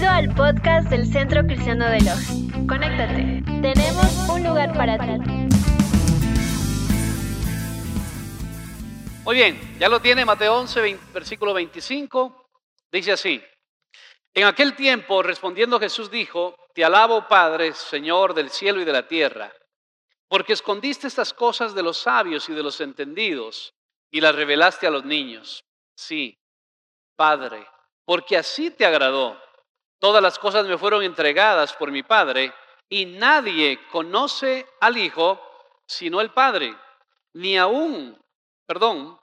Bienvenido al podcast del Centro Cristiano de Loja. Conéctate. Tenemos un lugar para ti. Muy bien, ya lo tiene Mateo 11, 20, versículo 25. Dice así. En aquel tiempo, respondiendo Jesús dijo, Te alabo, Padre, Señor del cielo y de la tierra, porque escondiste estas cosas de los sabios y de los entendidos y las revelaste a los niños. Sí, Padre, porque así te agradó. Todas las cosas me fueron entregadas por mi Padre, y nadie conoce al Hijo sino el Padre, ni aún, perdón,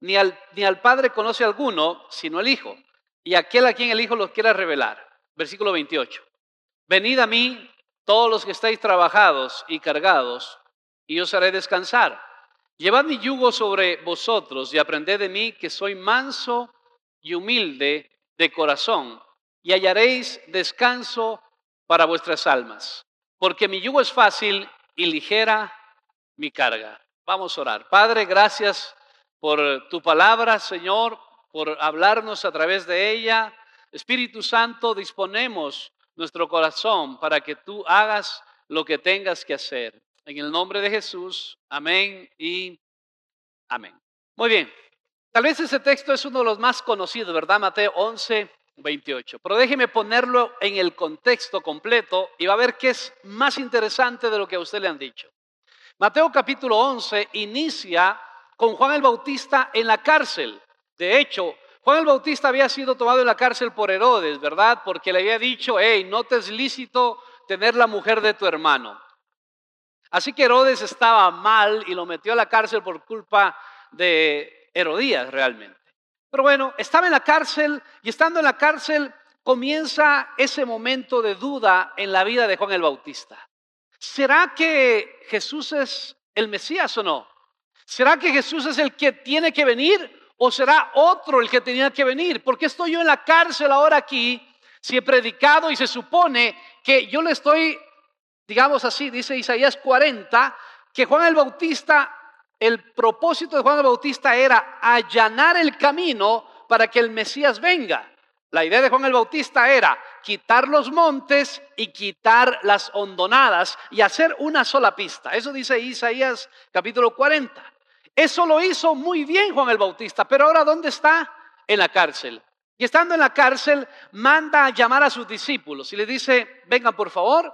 ni al, ni al Padre conoce alguno sino el Hijo, y aquel a quien el Hijo los quiera revelar. Versículo 28. Venid a mí todos los que estáis trabajados y cargados, y os haré descansar. Llevad mi yugo sobre vosotros y aprended de mí que soy manso y humilde de corazón, y hallaréis descanso para vuestras almas, porque mi yugo es fácil y ligera mi carga. Vamos a orar. Padre, gracias por tu palabra, Señor, por hablarnos a través de ella. Espíritu Santo, disponemos nuestro corazón para que tú hagas lo que tengas que hacer. En el nombre de Jesús, amén y amén. Muy bien, tal vez ese texto es uno de los más conocidos, ¿verdad? Mateo 11, 28. Pero déjeme ponerlo en el contexto completo y va a ver qué es más interesante de lo que a usted le han dicho. Mateo capítulo 11 inicia con Juan el Bautista en la cárcel. De hecho, Juan el Bautista había sido tomado en la cárcel por Herodes, ¿verdad? Porque le había dicho, hey, no te es lícito tener la mujer de tu hermano. Así que Herodes estaba mal y lo metió a la cárcel por culpa de Herodías realmente. Pero bueno, estaba en la cárcel y estando en la cárcel comienza ese momento de duda en la vida de Juan el Bautista. ¿Será que Jesús es el Mesías o no? ¿Será que Jesús es el que tiene que venir o será otro el que tenía que venir? ¿Por qué estoy yo en la cárcel ahora aquí si he predicado y se supone que yo le estoy digamos así, dice Isaías 40, que Juan el Bautista, el propósito de Juan el Bautista era allanar el camino para que el Mesías venga. La idea de Juan el Bautista era quitar los montes y quitar las hondonadas y hacer una sola pista. Eso dice Isaías capítulo 40. Eso lo hizo muy bien Juan el Bautista, pero ahora ¿dónde está? En la cárcel. Y estando en la cárcel, manda a llamar a sus discípulos y le dice, vengan por favor,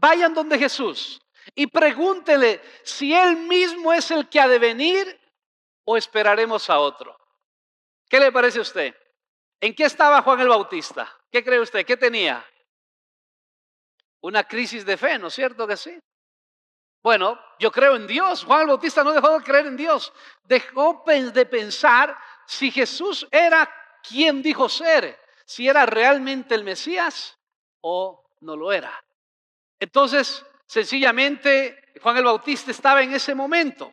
Vayan donde Jesús y pregúntele si Él mismo es el que ha de venir o esperaremos a otro. ¿Qué le parece a usted? ¿En qué estaba Juan el Bautista? ¿Qué cree usted? ¿Qué tenía? Una crisis de fe, ¿no es cierto que sí? Bueno, yo creo en Dios. Juan el Bautista no dejó de creer en Dios. Dejó de pensar si Jesús era quien dijo ser, si era realmente el Mesías o no lo era. Entonces, sencillamente, Juan el Bautista estaba en ese momento.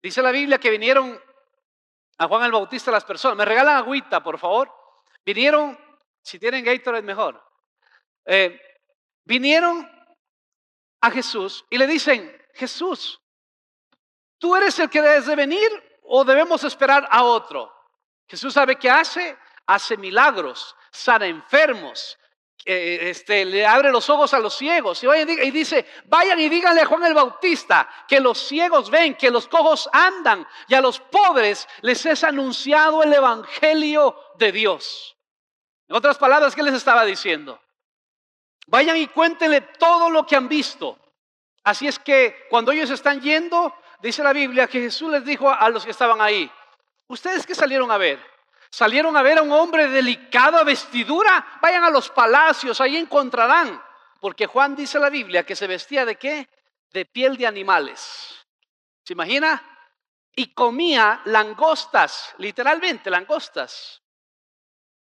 Dice la Biblia que vinieron a Juan el Bautista las personas. Me regalan agüita, por favor. Vinieron, si tienen Gatorade mejor. Eh, vinieron a Jesús y le dicen, Jesús, ¿tú eres el que debes de venir o debemos esperar a otro? Jesús sabe qué hace, hace milagros, sana enfermos, eh, este, le abre los ojos a los ciegos y, y dice, vayan y díganle a Juan el Bautista que los ciegos ven, que los cojos andan y a los pobres les es anunciado el Evangelio de Dios. En otras palabras, ¿qué les estaba diciendo? Vayan y cuéntenle todo lo que han visto. Así es que cuando ellos están yendo, dice la Biblia que Jesús les dijo a los que estaban ahí, ¿ustedes qué salieron a ver? Salieron a ver a un hombre de delicada vestidura. Vayan a los palacios, ahí encontrarán. Porque Juan dice la Biblia que se vestía de qué? De piel de animales. ¿Se imagina? Y comía langostas, literalmente langostas.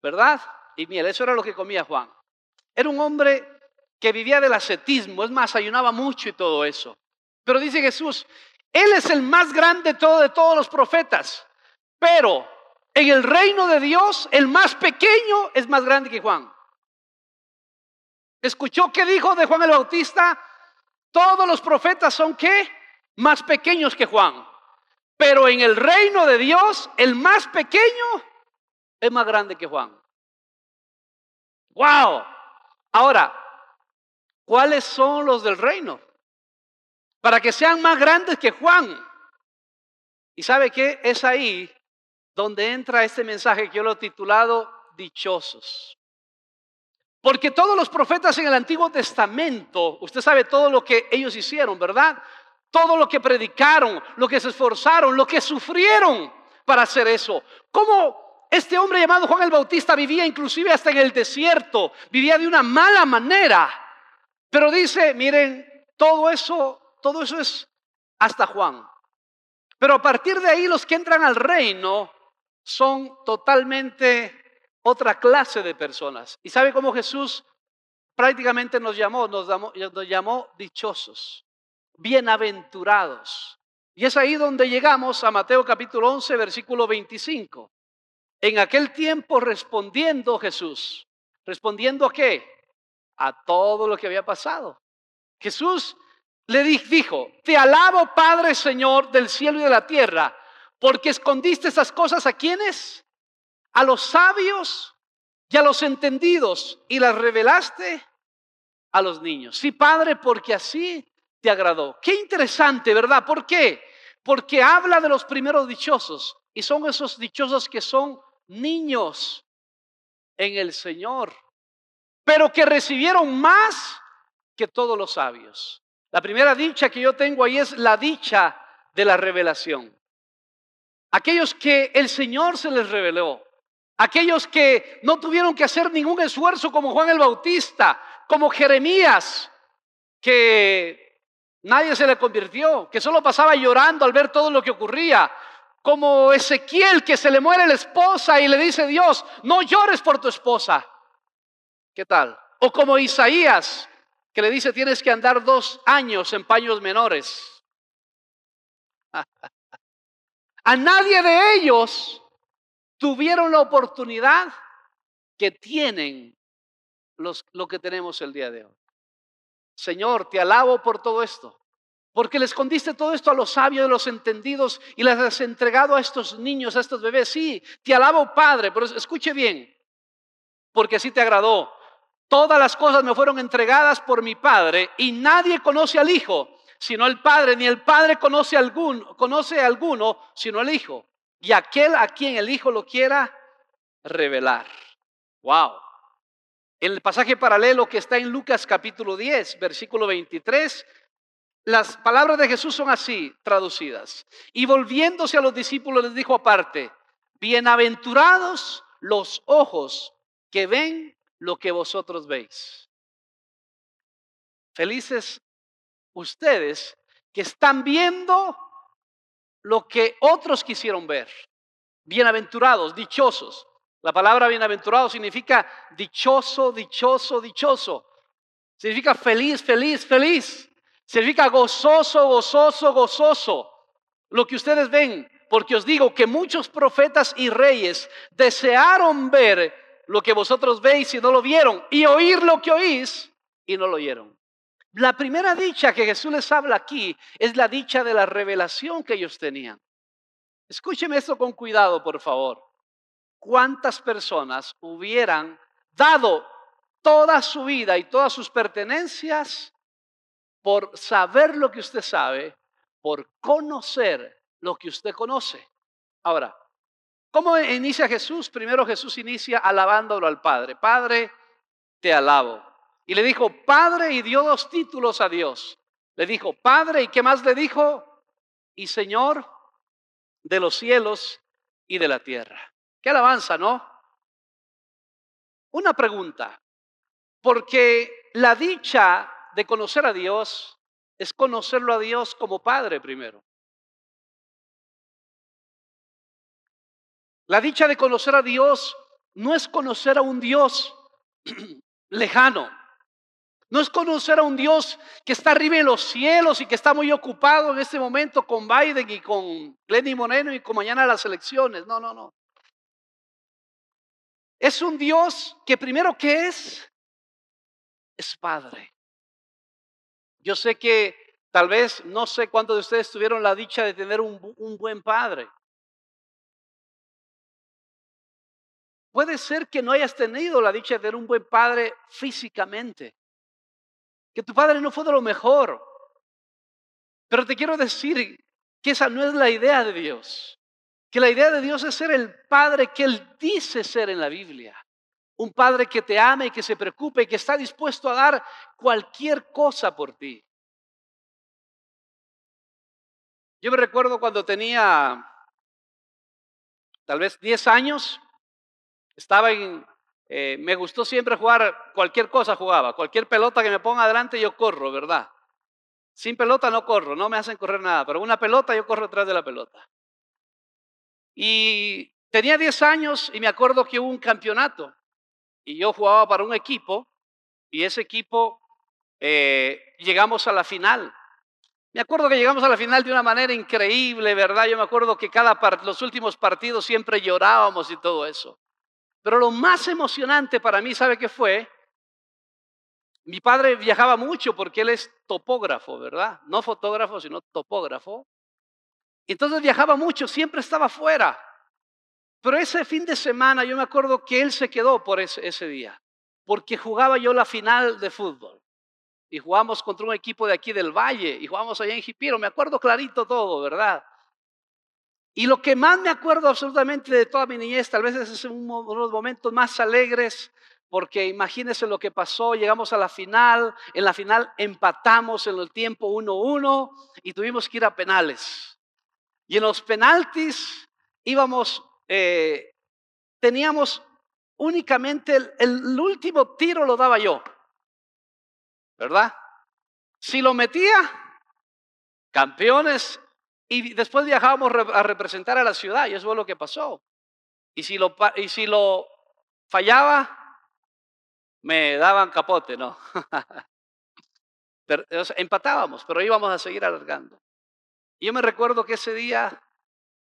¿Verdad? Y miel, eso era lo que comía Juan. Era un hombre que vivía del ascetismo, es más, ayunaba mucho y todo eso. Pero dice Jesús, Él es el más grande de, todo, de todos los profetas. Pero en el reino de Dios, el más pequeño es más grande que Juan. ¿Escuchó qué dijo de Juan el Bautista? Todos los profetas son qué? Más pequeños que Juan. Pero en el reino de Dios, el más pequeño es más grande que Juan. ¡Wow! Ahora, ¿cuáles son los del reino? Para que sean más grandes que Juan. ¿Y sabe qué? Es ahí donde entra este mensaje que yo lo he titulado Dichosos. Porque todos los profetas en el Antiguo Testamento, usted sabe todo lo que ellos hicieron, ¿verdad? Todo lo que predicaron, lo que se esforzaron, lo que sufrieron para hacer eso. ¿Cómo este hombre llamado Juan el Bautista vivía inclusive hasta en el desierto? Vivía de una mala manera. Pero dice, miren, todo eso, todo eso es hasta Juan. Pero a partir de ahí los que entran al reino son totalmente otra clase de personas. ¿Y sabe cómo Jesús prácticamente nos llamó? Nos llamó, dichosos, bienaventurados. Y es ahí donde llegamos a Mateo capítulo 11, versículo 25. En aquel tiempo respondiendo Jesús, respondiendo a qué? A todo lo que había pasado. Jesús le dijo, te alabo Padre Señor del cielo y de la tierra, porque escondiste esas cosas a quienes? a los sabios y a los entendidos y las revelaste a los niños. Sí, Padre, porque así te agradó. Qué interesante, ¿verdad? ¿Por qué? Porque habla de los primeros dichosos y son esos dichosos que son niños en el Señor, pero que recibieron más que todos los sabios. La primera dicha que yo tengo ahí es la dicha de la revelación. Aquellos que el Señor se les reveló, Aquellos que no tuvieron que hacer ningún esfuerzo como Juan el Bautista, como Jeremías, que nadie se le convirtió, que solo pasaba llorando al ver todo lo que ocurría, como Ezequiel que se le muere la esposa y le dice Dios, no llores por tu esposa. ¿Qué tal? O como Isaías que le dice tienes que andar dos años en paños menores. A nadie de ellos tuvieron la oportunidad que tienen los, lo que tenemos el día de hoy. Señor, te alabo por todo esto, porque le escondiste todo esto a los sabios, a los entendidos y les has entregado a estos niños, a estos bebés. Sí, te alabo, Padre, pero escuche bien, porque así te agradó. Todas las cosas me fueron entregadas por mi Padre y nadie conoce al Hijo sino el Padre, ni el Padre conoce, algún, conoce a alguno sino el Hijo y aquel a quien el Hijo lo quiera revelar. Wow. En el pasaje paralelo que está en Lucas capítulo 10, versículo 23, las palabras de Jesús son así traducidas. Y volviéndose a los discípulos les dijo aparte, bienaventurados los ojos que ven lo que vosotros veis. Felices ustedes que están viendo lo que otros quisieron ver. Bienaventurados, dichosos. La palabra bienaventurado significa dichoso, dichoso, dichoso. Significa feliz, feliz, feliz. Significa gozoso, gozoso, gozoso. Lo que ustedes ven, porque os digo que muchos profetas y reyes desearon ver lo que vosotros veis y no lo vieron, y oír lo que oís y no lo oyeron. La primera dicha que Jesús les habla aquí es la dicha de la revelación que ellos tenían. Escúcheme esto con cuidado, por favor. ¿Cuántas personas hubieran dado toda su vida y todas sus pertenencias por saber lo que usted sabe, por conocer lo que usted conoce? Ahora, ¿cómo inicia Jesús? Primero Jesús inicia alabándolo al Padre. Padre, te alabo. Y le dijo, Padre, y dio dos títulos a Dios. Le dijo, Padre, ¿y qué más le dijo? Y Señor de los cielos y de la tierra. Qué alabanza, ¿no? Una pregunta, porque la dicha de conocer a Dios es conocerlo a Dios como Padre primero. La dicha de conocer a Dios no es conocer a un Dios lejano. No es conocer a un Dios que está arriba en los cielos y que está muy ocupado en este momento con Biden y con Lenny Moreno y con mañana las elecciones. No, no, no. Es un Dios que primero que es, es Padre. Yo sé que tal vez, no sé cuántos de ustedes tuvieron la dicha de tener un, un buen Padre. Puede ser que no hayas tenido la dicha de tener un buen padre físicamente, que tu padre no fue de lo mejor, pero te quiero decir que esa no es la idea de Dios, que la idea de Dios es ser el padre que Él dice ser en la Biblia. Un padre que te ama y que se preocupe y que está dispuesto a dar cualquier cosa por ti. Yo me recuerdo cuando tenía tal vez 10 años, estaba en, eh, me gustó siempre jugar, cualquier cosa jugaba, cualquier pelota que me ponga adelante yo corro, ¿verdad? Sin pelota no corro, no me hacen correr nada, pero una pelota yo corro atrás de la pelota. Y tenía 10 años y me acuerdo que hubo un campeonato y yo jugaba para un equipo y ese equipo eh, llegamos a la final. Me acuerdo que llegamos a la final de una manera increíble, ¿verdad? Yo me acuerdo que cada los últimos partidos siempre llorábamos y todo eso. Pero lo más emocionante para mí, ¿sabe qué fue? Mi padre viajaba mucho porque él es topógrafo, ¿verdad? No fotógrafo, sino topógrafo. Entonces viajaba mucho, siempre estaba fuera. Pero ese fin de semana yo me acuerdo que él se quedó por ese, día, porque jugaba yo la final de fútbol. Y jugamos contra un equipo de aquí del Valle, y jugamos allá en Jipiro, me acuerdo clarito todo, ¿verdad? Y lo que más me acuerdo absolutamente de toda mi niñez, tal vez es uno de los momentos más alegres, porque imagínense lo que pasó, llegamos a la final, en la final empatamos en el tiempo 1-1 y tuvimos que ir a penales. Y en los penaltis íbamos eh, teníamos únicamente el, último tiro lo daba yo, ¿verdad? Si lo metía, campeones, y después viajábamos a representar a la ciudad, y eso fue lo que pasó. Y si lo, y si lo fallaba, me daban capote, ¿no? empatábamos, pero íbamos a seguir alargando. Y yo me recuerdo que ese día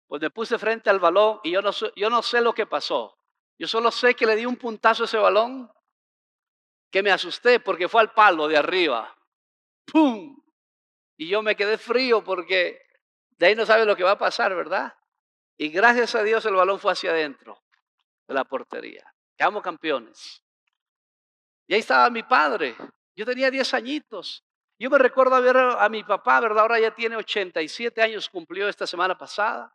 pues me puse frente al balón y yo no, yo no sé lo que pasó. Yo solo sé que le di un puntazo a ese balón que me asusté porque fue al palo de arriba. ¡Pum! Y yo me quedé frío porque de ahí no sabe lo que va a pasar, ¿verdad? Y gracias a Dios el balón fue hacia adentro de la portería. Quedamos campeones. Y ahí estaba mi padre. Yo tenía 10 añitos. Yo me recuerdo ver a mi papá, ¿verdad? Ahora ya tiene 87 años, cumplió esta semana pasada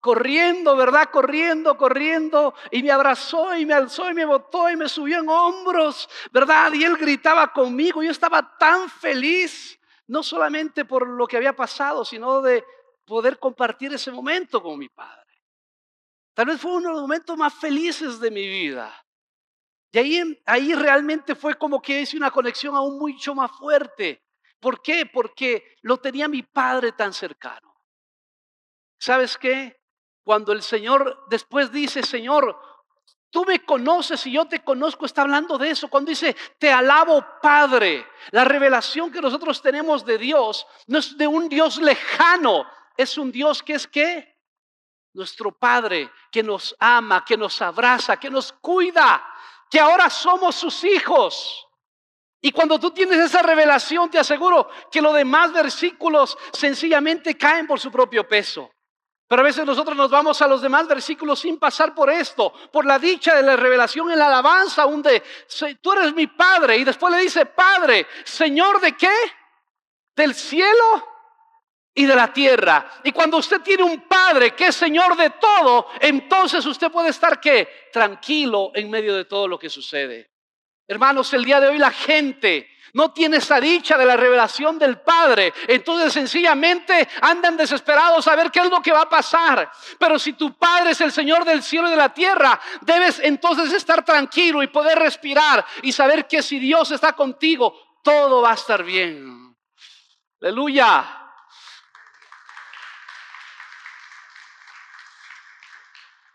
corriendo, ¿verdad? Corriendo, corriendo, y me abrazó y me alzó y me botó y me subió en hombros, ¿verdad? Y él gritaba conmigo, yo estaba tan feliz, no solamente por lo que había pasado, sino de poder compartir ese momento con mi padre. Tal vez fue uno de los momentos más felices de mi vida. Y ahí, ahí realmente fue como que hice una conexión aún mucho más fuerte. ¿Por qué? Porque lo tenía mi padre tan cercano. ¿Sabes qué? Cuando el Señor después dice, Señor, tú me conoces y yo te conozco, está hablando de eso. Cuando dice, te alabo Padre, la revelación que nosotros tenemos de Dios no es de un Dios lejano, es un Dios que es qué? Nuestro Padre, que nos ama, que nos abraza, que nos cuida, que ahora somos sus hijos. Y cuando tú tienes esa revelación, te aseguro que los demás versículos sencillamente caen por su propio peso. Pero a veces nosotros nos vamos a los demás versículos sin pasar por esto, por la dicha de la revelación en la alabanza, donde tú eres mi Padre. Y después le dice, Padre, Señor de qué? Del cielo y de la tierra. Y cuando usted tiene un Padre que es Señor de todo, entonces usted puede estar qué? Tranquilo en medio de todo lo que sucede. Hermanos, el día de hoy la gente no tiene esa dicha de la revelación del Padre. Entonces sencillamente andan desesperados a ver qué es lo que va a pasar. Pero si tu Padre es el Señor del cielo y de la tierra, debes entonces estar tranquilo y poder respirar y saber que si Dios está contigo, todo va a estar bien. Aleluya.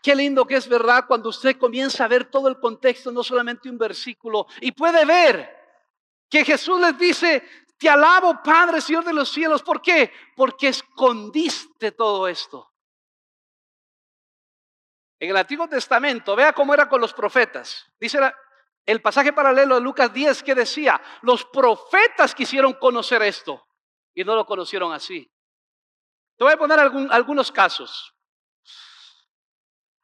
Qué lindo que es verdad cuando usted comienza a ver todo el contexto, no solamente un versículo, y puede ver que Jesús les dice, te alabo Padre, Señor de los cielos. ¿Por qué? Porque escondiste todo esto. En el Antiguo Testamento, vea cómo era con los profetas. Dice el pasaje paralelo de Lucas 10 que decía, los profetas quisieron conocer esto y no lo conocieron así. Te voy a poner algunos casos.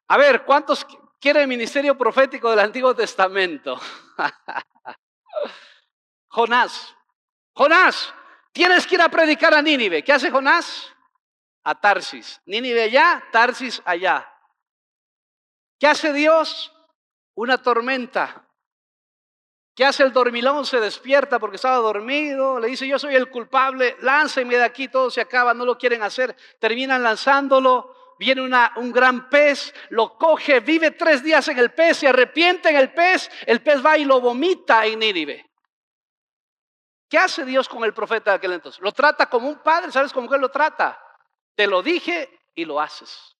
A ver, ¿cuántos quiere el ministerio profético del Antiguo Testamento. Jonás. Jonás, tienes que ir a predicar a Nínive. ¿Qué hace Jonás? A Tarsis. Nínive allá, Tarsis allá. ¿Qué hace Dios? Una tormenta. ¿Qué hace el dormilón? Se despierta porque estaba dormido. Le dice, yo soy el culpable, lánceme de aquí, todo se acaba, no lo quieren hacer. Terminan lanzándolo viene un gran pez, lo coge, vive tres días en el pez, se arrepiente en el pez, el pez va y lo vomita en Nínive. ¿Qué hace Dios con el profeta de aquel entonces? Lo trata como un padre, ¿sabes cómo que lo trata? Te lo dije y lo haces.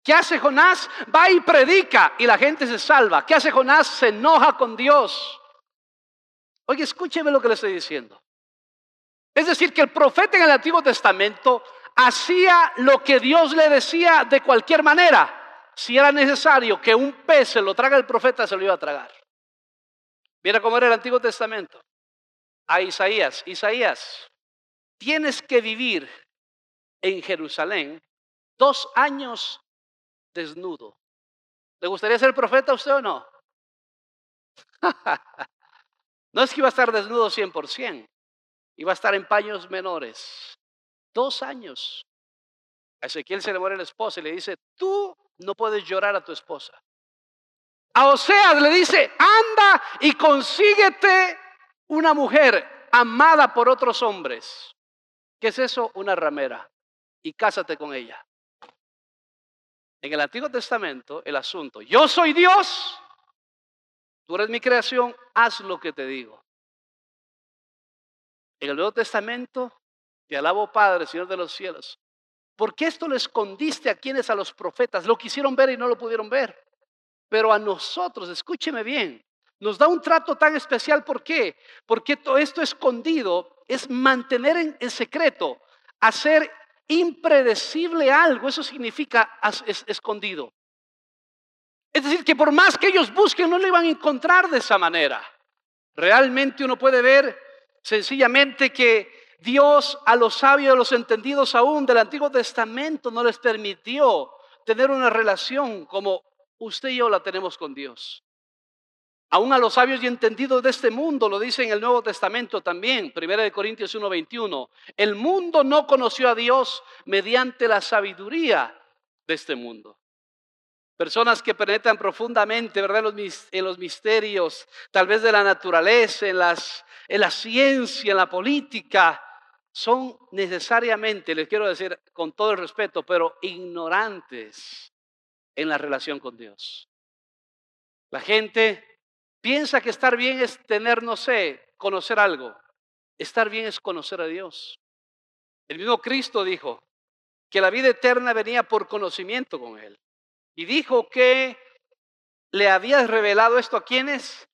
¿Qué hace Jonás? Va y predica y la gente se salva. ¿Qué hace Jonás? Se enoja con Dios. Oye, escúcheme lo que le estoy diciendo. Es decir, que el profeta en el Antiguo Testamento hacía lo que Dios le decía de cualquier manera. Si era necesario que un pez se lo traga el profeta, se lo iba a tragar. Mira cómo era el Antiguo Testamento. A Isaías, Isaías, tienes que vivir en Jerusalén dos años desnudo. ¿Le gustaría ser profeta a usted o no? no es que iba a estar desnudo 100%, iba a estar en paños menores. Dos años. A Ezequiel se le muere la esposa y le dice, tú no puedes llorar a tu esposa. A Oseas le dice, anda y consíguete una mujer amada por otros hombres. ¿Qué es eso? Una ramera. Y cásate con ella. En el Antiguo Testamento, el asunto, yo soy Dios, tú eres mi creación, haz lo que te digo. En el Nuevo Testamento, te alabo, Padre, Señor de los cielos. Porque esto le escondiste a quienes, a los profetas, lo quisieron ver y no lo pudieron ver. Pero a nosotros, escúcheme bien, nos da un trato tan especial. ¿Por qué? Porque todo esto escondido es mantener en, secreto, hacer impredecible algo. Eso significa escondido. Es decir, que por más que ellos busquen, no lo iban a encontrar de esa manera. Realmente uno puede ver sencillamente que Dios a los sabios, a los entendidos aún del Antiguo Testamento no les permitió tener una relación como usted y yo la tenemos con Dios. Aún a los sabios y entendidos de este mundo, lo dice en el Nuevo Testamento también, 1 Corintios 1:21, el mundo no conoció a Dios mediante la sabiduría de este mundo. Personas que penetran profundamente, ¿verdad? En los misterios, tal vez de la naturaleza, en, en la ciencia, en la política, son necesariamente, les quiero decir con todo el respeto, pero ignorantes en la relación con Dios. La gente piensa que estar bien es tener, no sé, conocer algo. Estar bien es conocer a Dios. El mismo Cristo dijo que la vida eterna venía por conocimiento con Él. Y dijo que le había revelado esto a quienes?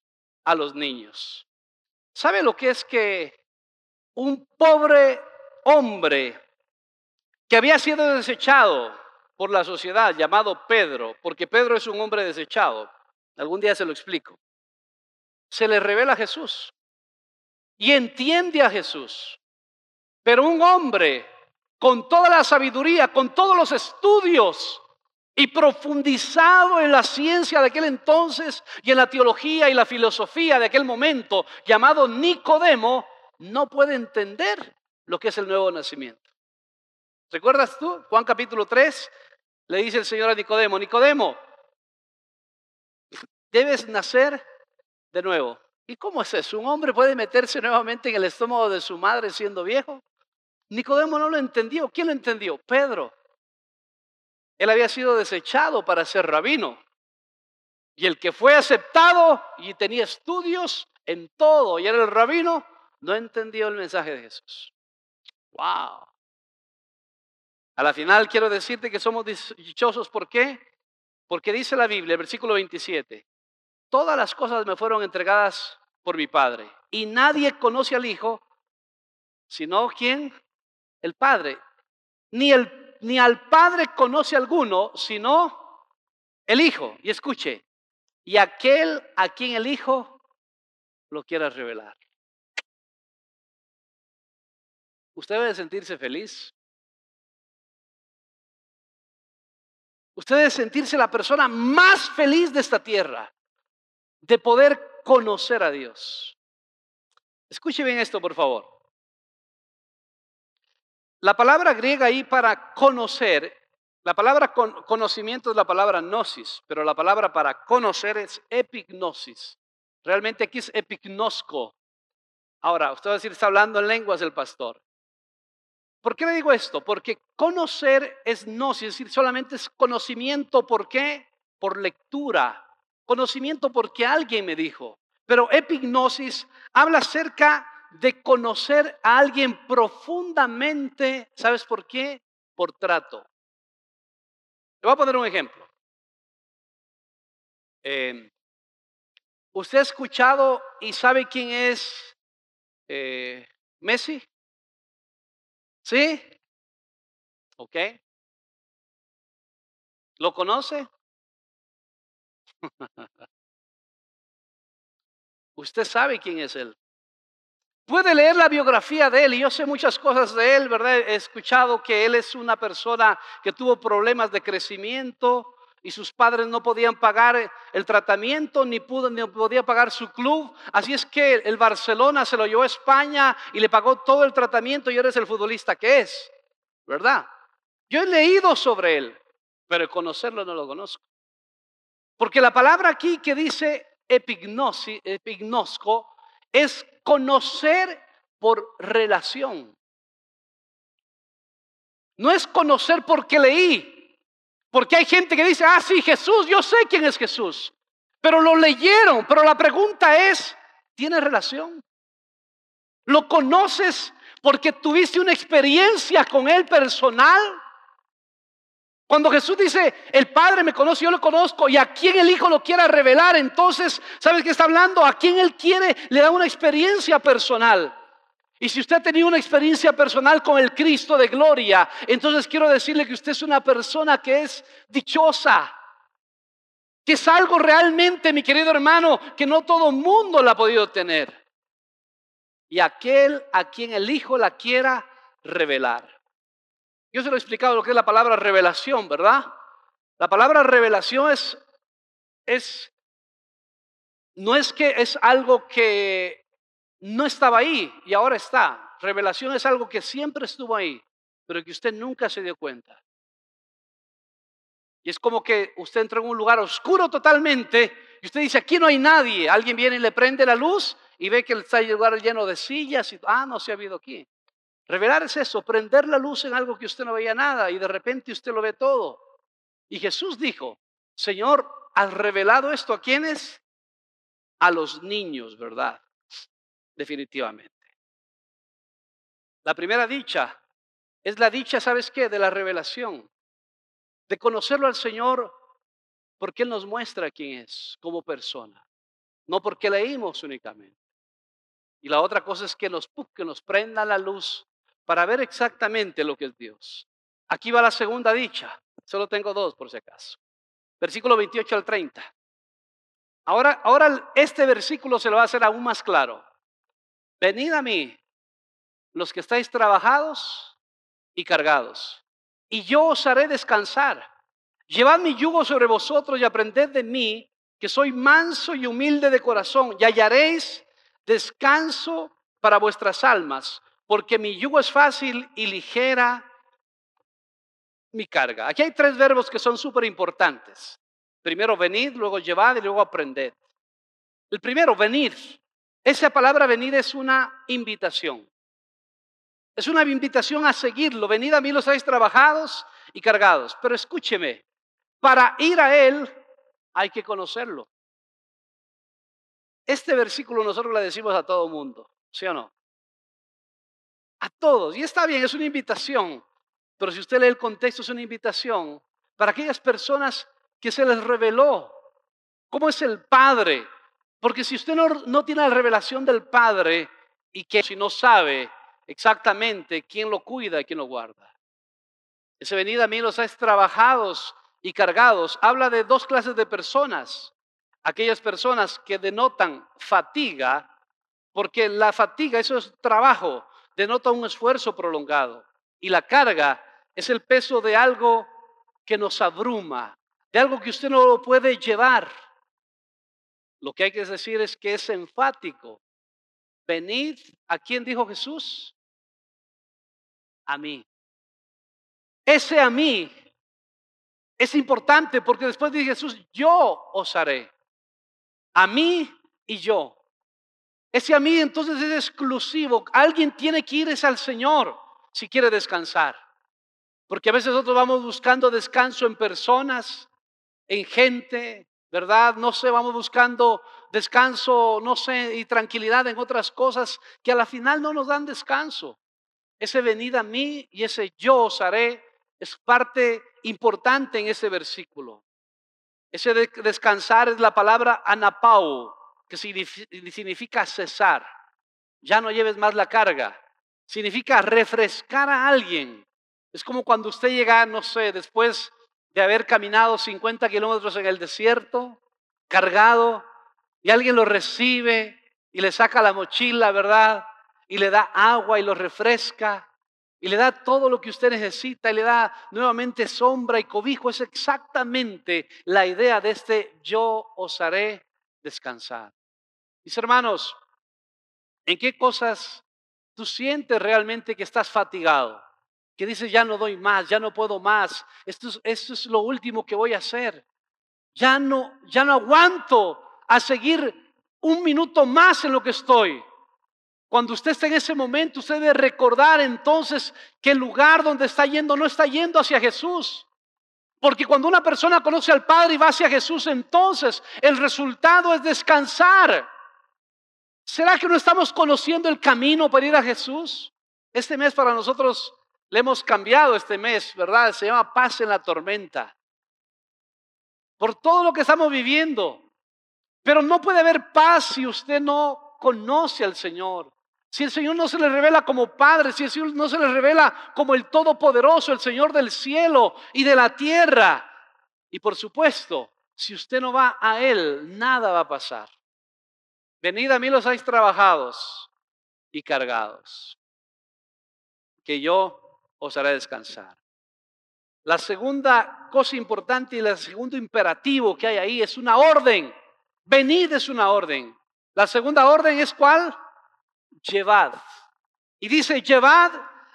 A los niños. ¿Sabe lo que es que un pobre hombre que había sido desechado por la sociedad, llamado Pedro, porque Pedro es un hombre desechado, algún día se lo explico, se le revela a Jesús y entiende a Jesús. Pero un hombre con toda la sabiduría, con todos los estudios y profundizado en la ciencia de aquel entonces y en la teología y la filosofía de aquel momento, llamado Nicodemo, no puede entender lo que es el nuevo nacimiento. ¿Recuerdas tú? Juan capítulo 3 le dice el Señor a Nicodemo, Nicodemo, debes nacer de nuevo. ¿Y cómo es eso? ¿Un hombre puede meterse nuevamente en el estómago de su madre siendo viejo? Nicodemo no lo entendió. ¿Quién lo entendió? Pedro. Él había sido desechado para ser rabino. Y el que fue aceptado y tenía estudios en todo y era el rabino, no entendió el mensaje de Jesús. ¡Wow! A la final quiero decirte que somos dichosos. ¿Por qué? Porque dice la Biblia, versículo 27, todas las cosas me fueron entregadas por mi Padre. Y nadie conoce al Hijo, sino quién? El Padre. Ni, el, ni al Padre conoce alguno, sino el Hijo. Y escuche, y aquel a quien el Hijo lo quiera revelar. Usted debe sentirse feliz. Usted debe sentirse la persona más feliz de esta tierra, de poder conocer a Dios. Escuche bien esto, por favor. La palabra griega ahí para conocer, la palabra conocimiento es la palabra gnosis, pero la palabra para conocer es epignosis. Realmente aquí es epignosco. Ahora, usted va a decir, está hablando en lenguas el pastor. ¿Por qué le digo esto? Porque conocer es gnosis, es decir, solamente es conocimiento. ¿Por qué? Por lectura. Conocimiento porque alguien me dijo. Pero epignosis habla acerca de conocer a alguien profundamente. ¿Sabes por qué? Por trato. Le voy a poner un ejemplo. Em, ¿Usted ha escuchado y sabe quién es eh, Messi? ¿Sí? ¿Ok? ¿Lo conoce? Usted sabe quién es él. Puede leer la biografía de él y yo sé muchas cosas de él, ¿verdad? He escuchado que él es una persona que tuvo problemas de crecimiento y sus padres no podían pagar el tratamiento ni, pudo, ni podía pagar su club. Así es que el Barcelona se lo llevó a España y le pagó todo el tratamiento y ahora es el futbolista que es, ¿verdad? Yo he leído sobre él, pero conocerlo no lo conozco. Porque la palabra aquí que dice epignosco es conocer por relación. No es conocer porque leí. Porque hay gente que dice, ah, sí, Jesús, yo sé quién es Jesús. Pero lo leyeron. Pero la pregunta es, ¿tiene relación? ¿Lo conoces porque tuviste una experiencia con él personal? Cuando Jesús dice, el Padre me conoce, yo lo conozco, y a quien el Hijo lo quiera revelar, entonces, ¿sabes qué está hablando? A quien Él quiere le da una experiencia personal. Y si usted ha tenido una experiencia personal con el Cristo de gloria, entonces quiero decirle que usted es una persona que es dichosa. Que es algo realmente, mi querido hermano, que no todo mundo la ha podido tener. Y aquel a quien el Hijo la quiera revelar. Yo se lo he explicado lo que es la palabra revelación, ¿verdad? La palabra revelación es, es, no es que es algo que no estaba ahí y ahora está. Revelación es algo que siempre estuvo ahí, pero que usted nunca se dio cuenta. Y es como que usted entra en un lugar oscuro totalmente y usted dice, aquí no hay nadie. Alguien viene y le prende la luz y ve que está el lugar lleno de sillas y, ah, no se ha habido aquí. Revelar es eso, prender la luz en algo que usted no veía nada y de repente usted lo ve todo. Y Jesús dijo, Señor, ¿has revelado esto a quiénes? A los niños, ¿verdad? Definitivamente. La primera dicha es la dicha, ¿sabes qué? De la revelación. De conocerlo al Señor porque Él nos muestra quién es como persona. No porque leímos únicamente. Y la otra cosa es que nos, que nos prenda la luz para ver exactamente lo que es Dios. Aquí va la segunda dicha. Solo tengo dos por si acaso. Versículo 28 al 30. Ahora, ahora este versículo se lo va a hacer aún más claro. Venid a mí, los que estáis trabajados y cargados, y yo os haré descansar. Llevad mi yugo sobre vosotros y aprended de mí, que soy manso y humilde de corazón, y hallaréis descanso para vuestras almas, porque mi yugo es fácil y ligera mi carga. Aquí hay tres verbos que son súper importantes. Primero venir, luego llevar y luego aprender. El primero, venir. Esa palabra venir es una invitación. Es una invitación a seguirlo. Venid a mí los seis trabajados y cargados. Pero escúcheme, para ir a Él hay que conocerlo. Este versículo nosotros le decimos a todo mundo, ¿sí o no? A todos. Y está bien, es una invitación, pero si usted lee el contexto, es una invitación para aquellas personas que se les reveló cómo es el Padre. Porque si usted no, no tiene la revelación del Padre y que si no sabe exactamente quién lo cuida y quién lo guarda. Ese venida a mí los has trabajados y cargados. Habla de dos clases de personas. Aquellas personas que denotan fatiga, porque la fatiga, eso es trabajo, denota un esfuerzo prolongado y la carga es el peso de algo que nos abruma, de algo que usted no lo puede llevar. Lo que hay que decir es que es enfático. Venid, ¿a quién dijo Jesús? A mí. Ese a mí es importante porque después dice Jesús, yo os haré. A mí y yo. Ese a mí entonces es exclusivo. Alguien tiene que irse al Señor si quiere descansar. Porque a veces nosotros vamos buscando descanso en personas, en gente, ¿verdad? No sé, vamos buscando descanso, no sé, y tranquilidad en otras cosas que a la final no nos dan descanso. Ese venid a mí y ese yo os haré es parte importante en ese versículo. Ese descansar es la palabra anapau, que significa cesar. Ya no lleves más la carga. Significa refrescar a alguien. Es como cuando usted llega, no sé, después de haber caminado 50 kilómetros en el desierto, cargado, y alguien lo recibe y le saca la mochila, ¿verdad? Y le da agua y lo refresca y le da todo lo que usted necesita y le da nuevamente sombra y cobijo. Es exactamente la idea de este yo os haré descansar. Mis hermanos, ¿en qué cosas tú sientes realmente que estás fatigado? Que dices, ya no doy más, ya no puedo más, esto es, esto es lo último que voy a hacer. Ya no, ya no aguanto a seguir un minuto más en lo que estoy. Cuando usted está en ese momento, usted debe recordar entonces que el lugar donde está yendo no está yendo hacia Jesús. Porque cuando una persona conoce al Padre y va hacia Jesús, entonces el resultado es descansar. ¿Será que no estamos conociendo el camino para ir a Jesús? Este mes para nosotros le hemos cambiado este mes, ¿verdad? Se llama paz en la tormenta. Por todo lo que estamos viviendo. Pero no puede haber paz si usted no conoce al Señor. Si el Señor no se le revela como Padre, si el Señor no se le revela como el Todopoderoso, el Señor del cielo y de la tierra. Y por supuesto, si usted no va a Él, nada va a pasar. Venid a mí los hay trabajados y cargados, que yo os haré descansar. La segunda cosa importante y el segundo imperativo que hay ahí es una orden. Venid es una orden. La segunda orden es cuál? llevad. Y dice, llevad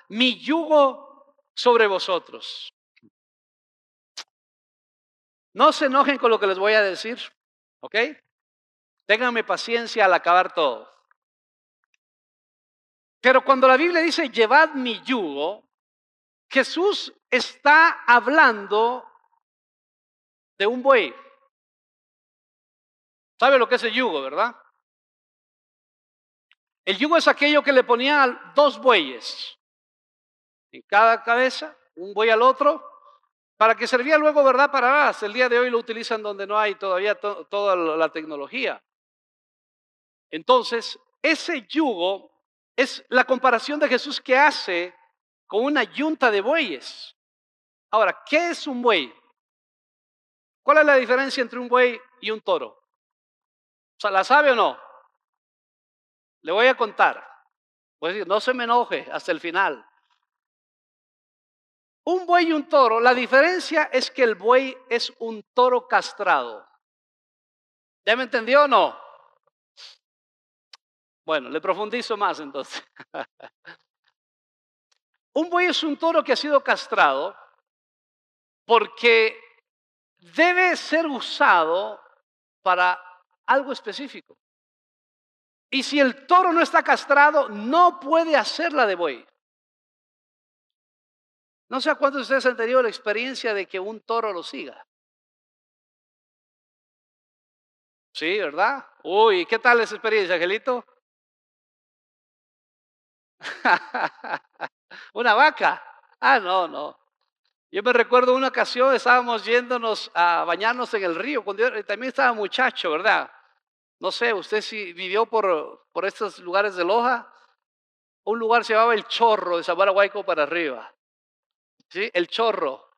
mi yugo sobre vosotros. No se enojen con lo que les voy a decir, ¿ok? Ténganme paciencia al acabar todo. Pero cuando la Biblia dice, llevad mi yugo, Jesús está hablando de un buey. ¿Sabe lo que es el yugo, verdad? El yugo es aquello que le ponían dos bueyes en cada cabeza, un buey al otro, para que servía luego, ¿verdad? Para hasta el día de hoy lo utilizan donde no hay todavía toda la tecnología. Entonces, ese yugo es la comparación de Jesús que hace con una yunta de bueyes. Ahora, ¿qué es un buey? ¿Cuál es la diferencia entre un buey y un toro? ¿la sabe o no? Le voy a contar. No se me enoje hasta el final. Un buey y un toro, la diferencia es que el buey es un toro castrado. ¿Ya me entendió o no? Bueno, le profundizo más entonces. un buey es un toro que ha sido castrado porque debe ser usado para algo específico. Y si el toro no está castrado, no puede hacerla de buey. No sé a cuántos de ustedes han tenido la experiencia de que un toro lo siga. Sí, ¿verdad? Uy, ¿qué tal esa experiencia, Angelito? una vaca. Ah, no, no. Yo me recuerdo una ocasión, estábamos yéndonos a bañarnos en el río, cuando yo también estaba muchacho, ¿verdad? No sé, usted si vivió por, por estos lugares de Loja, un lugar se llamaba El Chorro, de Sabarahuayco para arriba. ¿Sí? El Chorro.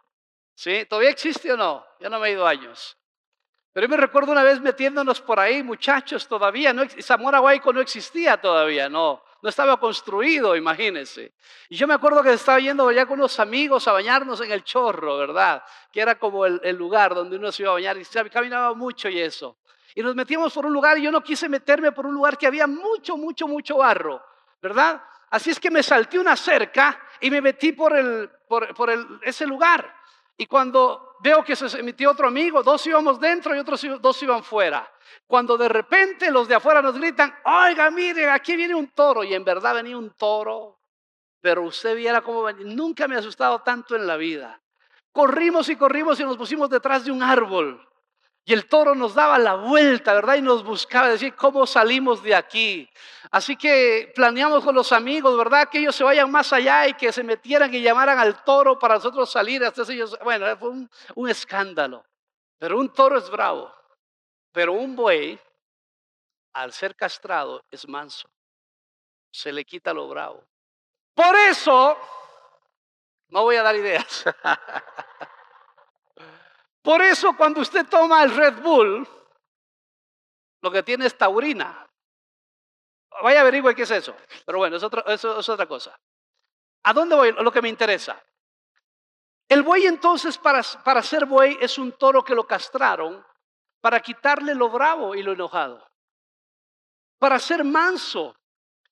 ¿Sí? ¿Todavía existe o no? Ya no me he ido años. Pero yo me recuerdo una vez metiéndonos por ahí, muchachos, todavía, no, Zamora Guayco no existía todavía, no, no estaba construido, imagínense. Y yo me acuerdo que estaba yendo allá con unos amigos a bañarnos en el chorro, ¿verdad? Que era como el, lugar donde uno se iba a bañar y caminaba mucho y eso. Y nos metíamos por un lugar y yo no quise meterme por un lugar que había mucho, mucho, mucho barro, ¿verdad? Así es que me salté una cerca y me metí por, el, por, por el, ese lugar. Y cuando veo que se emitió otro amigo, dos íbamos dentro y otros dos iban fuera. Cuando de repente los de afuera nos gritan, oiga, mire, aquí viene un toro. Y en verdad venía un toro. Pero usted viera cómo venía. Nunca me ha asustado tanto en la vida. Corrimos y corrimos y nos pusimos detrás de un árbol. Y el toro nos daba la vuelta, ¿verdad? Y nos buscaba decir, ¿cómo salimos de aquí? Así que planeamos con los amigos, ¿verdad? Que ellos se vayan más allá y que se metieran y llamaran al toro para nosotros salir. Hasta ellos, bueno, fue un, un escándalo. Pero un toro es bravo. Pero un buey, al ser castrado, es manso. Se le quita lo bravo. Por eso, no voy a dar ideas. Por eso cuando usted toma el Red Bull, lo que tiene es taurina. Vaya averigüe qué es eso. Pero bueno, eso, es otra cosa. ¿A dónde voy? Lo que me interesa. El buey entonces para, para ser buey es un toro que lo castraron para quitarle lo bravo y lo enojado. Para ser manso,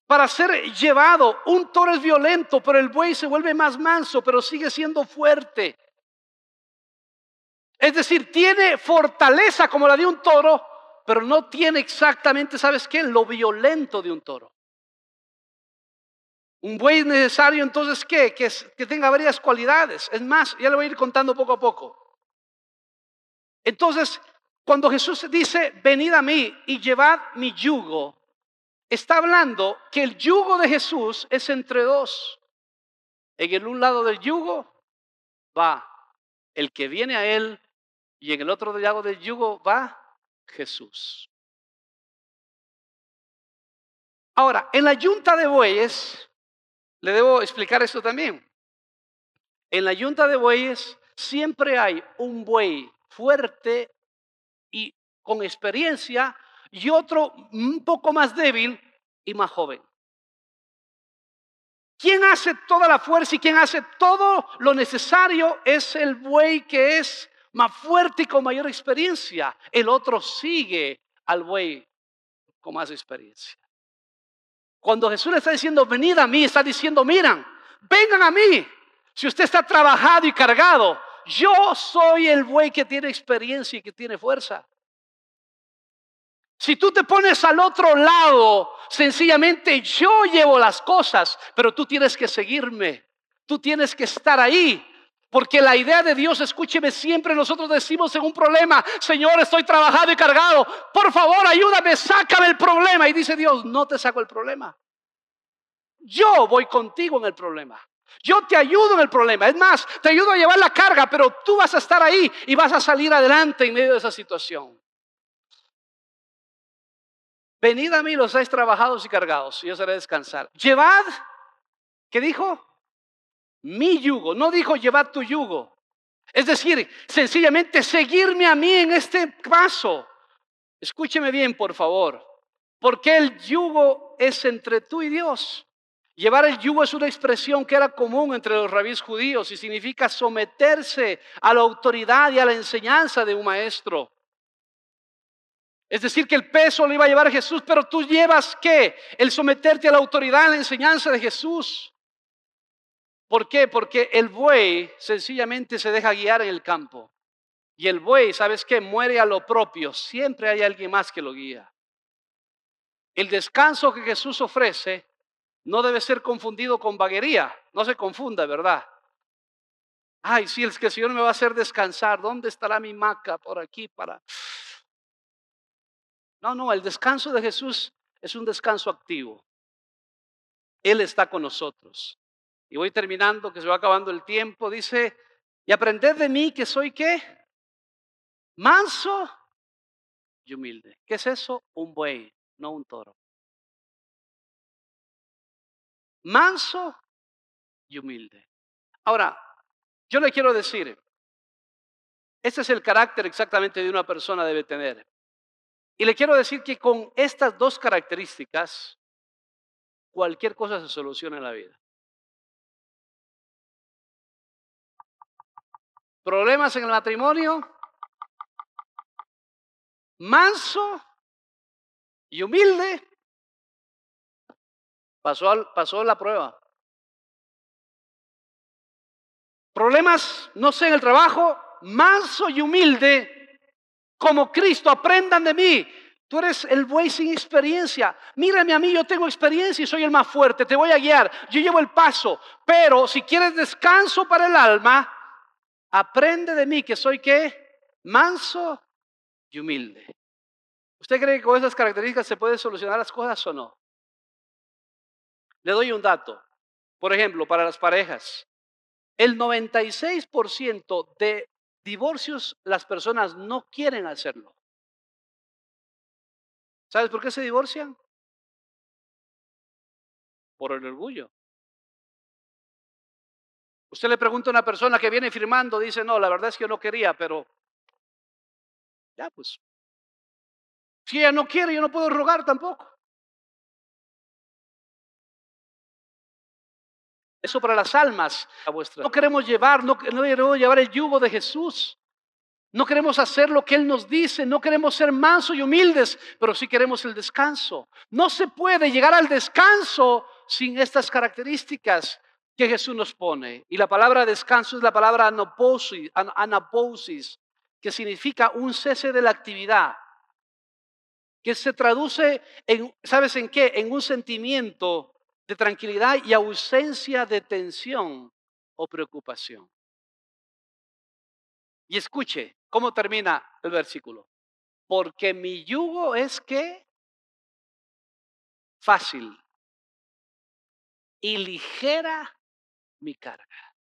para ser llevado. Un toro es violento, pero el buey se vuelve más manso, pero sigue siendo fuerte. Es decir, tiene fortaleza como la de un toro, pero no tiene exactamente, ¿sabes qué? Lo violento de un toro. Un buey es necesario entonces ¿qué? Que, que tenga varias cualidades. Es más, ya le voy a ir contando poco a poco. Entonces, cuando Jesús dice, venid a mí y llevad mi yugo, está hablando que el yugo de Jesús es entre dos. En el un lado del yugo va el que viene a él y en el otro lado del yugo va Jesús. Ahora, en la yunta de bueyes, le debo explicar esto también. En la yunta de bueyes siempre hay un buey fuerte y con experiencia y otro un poco más débil y más joven. ¿Quién hace toda la fuerza y quién hace todo lo necesario es el buey que es más fuerte y con mayor experiencia. El otro sigue al buey con más experiencia. Cuando Jesús le está diciendo, venid a mí, está diciendo, miran, vengan a mí. Si usted está trabajado y cargado, yo soy el buey que tiene experiencia y que tiene fuerza. Si tú te pones al otro lado, sencillamente yo llevo las cosas, pero tú tienes que seguirme. Tú tienes que estar ahí. Porque la idea de Dios, escúcheme, siempre nosotros decimos en un problema, Señor, estoy trabajado y cargado, por favor ayúdame, sácame el problema. Y dice Dios, no te saco el problema. Yo voy contigo en el problema. Yo te ayudo en el problema. Es más, te ayudo a llevar la carga, pero tú vas a estar ahí y vas a salir adelante en medio de esa situación. Venid a mí los seis trabajados y cargados, y yo seré descansar. Llevad, ¿qué dijo? Mi yugo. No dijo llevar tu yugo. Es decir, sencillamente seguirme a mí en este paso. Escúcheme bien, por favor. Porque el yugo es entre tú y Dios. Llevar el yugo es una expresión que era común entre los rabíes judíos y significa someterse a la autoridad y a la enseñanza de un maestro. Es decir, que el peso lo iba a llevar Jesús, pero tú llevas qué? El someterte a la autoridad, a la enseñanza de Jesús. ¿Por qué? Porque el buey sencillamente se deja guiar en el campo. Y el buey, ¿sabes qué? Muere a lo propio. Siempre hay alguien más que lo guía. El descanso que Jesús ofrece no debe ser confundido con vaguería. No se confunda, ¿verdad? Ay, si es que el Señor me va a hacer descansar, ¿dónde estará mi maca? Por aquí, para... No, no, el descanso de Jesús es un descanso activo. Él está con nosotros. Y voy terminando, que se va acabando el tiempo. Dice, y aprended de mí que soy qué? Manso y humilde. ¿Qué es eso? Un buey, no un toro. Manso y humilde. Ahora, yo le quiero decir, este es el carácter exactamente de una persona debe tener. Y le quiero decir que con estas dos características, cualquier cosa se soluciona en la vida. Problemas en el matrimonio, manso y humilde, pasó, pasó la prueba. Problemas, no sé, en el trabajo, manso y humilde, como Cristo, aprendan de mí. Tú eres el buey sin experiencia. Mírame a mí, yo tengo experiencia y soy el más fuerte. Te voy a guiar. Yo llevo el paso. Pero si quieres descanso para el alma, aprende de mí que soy qué? Manso y humilde. ¿Usted cree que con esas características se pueden solucionar las cosas o no? Le doy un dato. Por ejemplo, para las parejas, el 96% de divorcios las personas no quieren hacerlo. ¿Sabes por qué se divorcian? Por el orgullo. Usted le pregunta a una persona que viene firmando, dice, no, la verdad es que yo no quería, pero ya pues. Si ella no quiere, yo no puedo rogar tampoco. Eso para las almas No queremos llevar, no, no queremos llevar el yugo de Jesús. No queremos hacer lo que Él nos dice, no queremos ser mansos y humildes, pero sí queremos el descanso. No se puede llegar al descanso sin estas características que Jesús nos pone. Y la palabra descanso es la palabra anaposis, que significa un cese de la actividad, que se traduce en, ¿sabes en qué? En un sentimiento de tranquilidad y ausencia de tensión o preocupación. Y escuche cómo termina el versículo. Porque mi yugo es que fácil y ligera mi carga.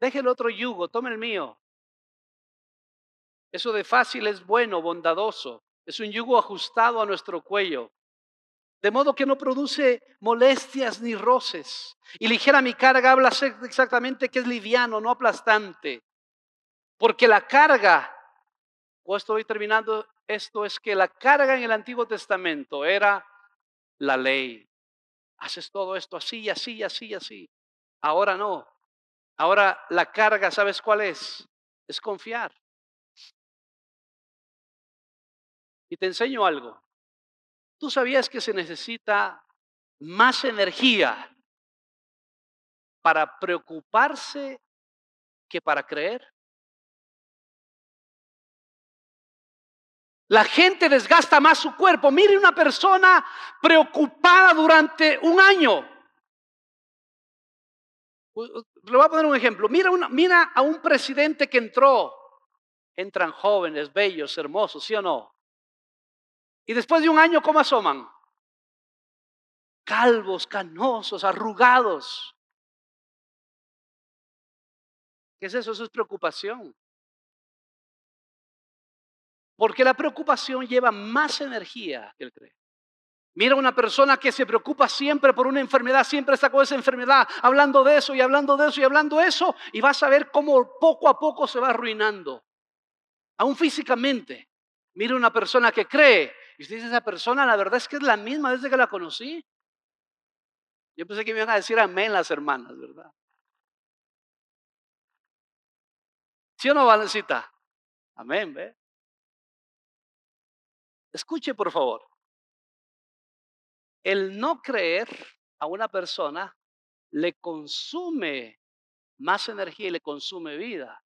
Deje el otro yugo, tome el mío. Eso de fácil es bueno, bondadoso. Es un yugo ajustado a nuestro cuello de modo que no produce molestias ni roces. Y ligera mi carga habla exactamente que es liviano, no aplastante. Porque la carga, o estoy terminando esto, es que la carga en el Antiguo Testamento era la ley. Haces todo esto así, así, así, así. Ahora no. Ahora la carga, ¿sabes cuál es? Es confiar. Y te enseño algo. ¿Tú sabías que se necesita más energía para preocuparse que para creer? La gente desgasta más su cuerpo. Mire una persona preocupada durante un año. Le voy a poner un ejemplo. Mira, a un presidente que entró. Entran jóvenes, bellos, hermosos, ¿sí o no? Y después de un año, ¿cómo asoman? Calvos, canosos, arrugados. ¿Qué es eso? Eso es preocupación. Porque la preocupación lleva más energía que el cree. Mira una persona que se preocupa siempre por una enfermedad, siempre está con esa enfermedad, hablando de eso y hablando de eso y hablando de eso, y vas a ver cómo poco a poco se va arruinando, aún físicamente. Mira una persona que cree y usted dice, esa persona, la verdad es que es la misma desde que la conocí. Yo pensé que me iban a decir amén las hermanas, ¿verdad? ¿Sí o no, Valencita? Amén, ¿ve? Escuche, por favor. El no creer a una persona le consume más energía y le consume vida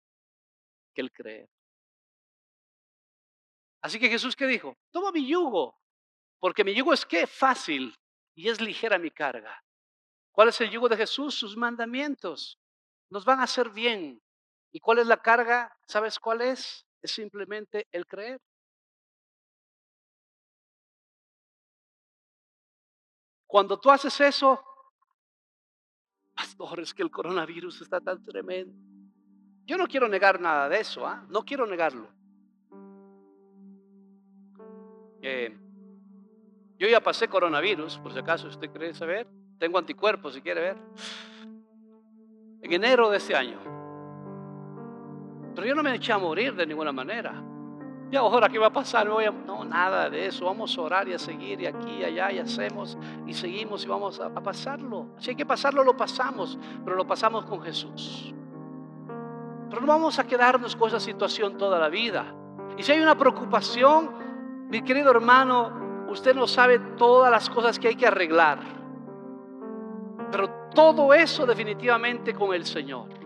que el creer. Así que Jesús, ¿qué dijo? Toma mi yugo, porque mi yugo es que fácil y es ligera mi carga. ¿Cuál es el yugo de Jesús? Sus mandamientos. Nos van a hacer bien. ¿Y cuál es la carga? ¿Sabes cuál es? Es simplemente el creer. Cuando tú haces eso, pastor, es que el coronavirus está tan tremendo. Yo no quiero negar nada de eso, ¿ah? no quiero negarlo. Eh, yo ya pasé coronavirus, por si acaso usted quiere saber. Tengo anticuerpos, si quiere ver. En enero de este año. Pero yo no me eché a morir de ninguna manera. Y ahora, ¿qué va a pasar? No, nada de eso. Vamos a orar y a seguir y aquí y allá y hacemos y seguimos y vamos a, a pasarlo. Si hay que pasarlo, lo pasamos, pero lo pasamos con Jesús. Pero no vamos a quedarnos con esa situación toda la vida. Y si hay una preocupación, mi querido hermano, usted no sabe todas las cosas que hay que arreglar. Pero todo eso definitivamente con el Señor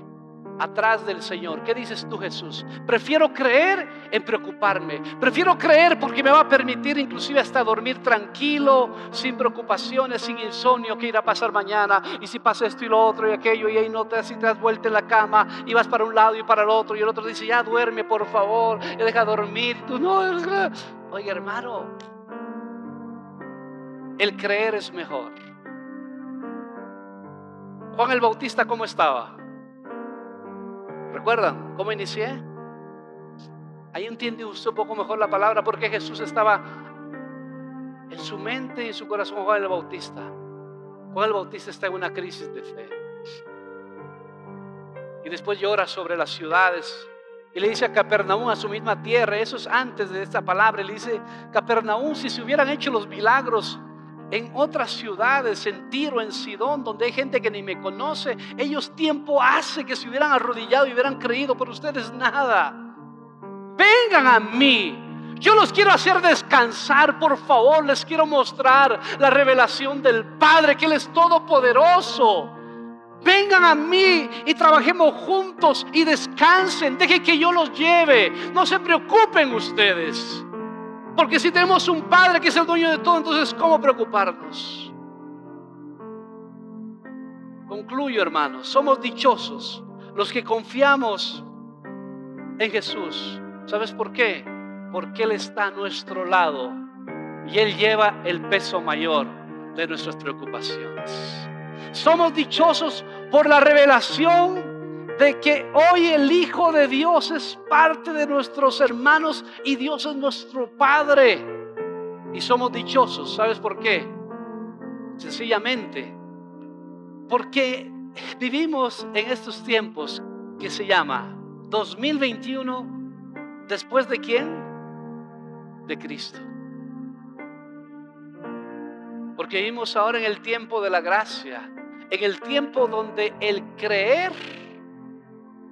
atrás del Señor. ¿Qué dices tú, Jesús? Prefiero creer en preocuparme. Prefiero creer porque me va a permitir inclusive hasta dormir tranquilo, sin preocupaciones, sin insomnio, que irá a pasar mañana. Y si pasa esto y lo otro y aquello, y ahí no te, si te das vuelta en la cama y vas para un lado y para el otro, y el otro dice, ya duerme, por favor, deja dormir. No, oye hermano, el creer es mejor. Juan el Bautista, ¿cómo estaba? ¿Recuerdan cómo inicié? Ahí entiende usted un poco mejor la palabra porque Jesús estaba en su mente y en su corazón Juan el Bautista. Juan el Bautista está en una crisis de fe. Y después llora sobre las ciudades. Y le dice a Capernaum, a su misma tierra, eso es antes de esta palabra, le dice, Capernaum, si se hubieran hecho los milagros en otras ciudades, en Tiro, en Sidón, donde hay gente que ni me conoce, ellos tiempo hace que se hubieran arrodillado y hubieran creído, por ustedes nada. Vengan a mí. Yo los quiero hacer descansar, por favor, les quiero mostrar la revelación del Padre, que Él es todopoderoso. Vengan a mí y trabajemos juntos y descansen. Dejen que yo los lleve. No se preocupen ustedes. Porque si tenemos un Padre que es el dueño de todo, entonces ¿cómo preocuparnos? Concluyo, hermanos, somos dichosos los que confiamos en Jesús. ¿Sabes por qué? Porque Él está a nuestro lado y Él lleva el peso mayor de nuestras preocupaciones. Somos dichosos por la revelación de que hoy el Hijo de Dios es parte de nuestros hermanos y Dios es nuestro Padre. Y somos dichosos. ¿Sabes por qué? Sencillamente, porque vivimos en estos tiempos que se llama 2021, después de quién? De Cristo. Porque vivimos ahora en el tiempo de la gracia, en el tiempo donde el creer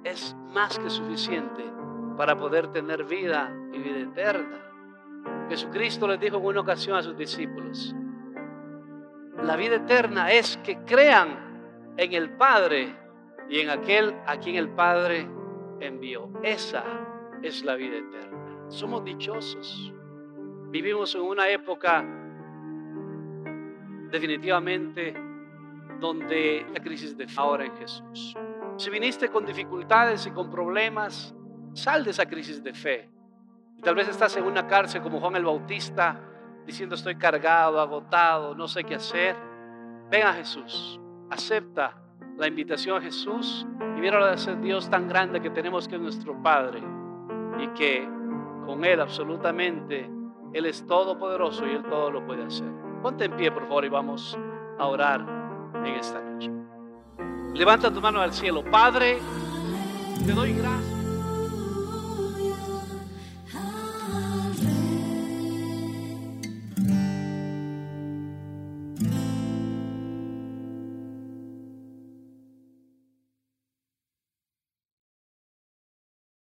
es más que suficiente para poder tener vida y vida eterna. Jesucristo les dijo en una ocasión a sus discípulos, la vida eterna es que crean en el Padre y en aquel a quien el Padre envió. Esa es la vida eterna. Somos dichosos. Vivimos en una época definitivamente donde la crisis de ahora en Jesús. Si viniste con dificultades y con problemas, sal de esa crisis de fe. Tal vez estás en una cárcel como Juan el Bautista, diciendo estoy cargado, agotado, no sé qué hacer. Ven a Jesús, acepta la invitación a Jesús y mira de ser Dios tan grande que tenemos que es nuestro Padre y que con Él absolutamente Él es todopoderoso y Él todo lo puede hacer. Ponte en pie, por favor, y vamos a orar en esta. Levanta tu mano al cielo. Padre, te doy gracias.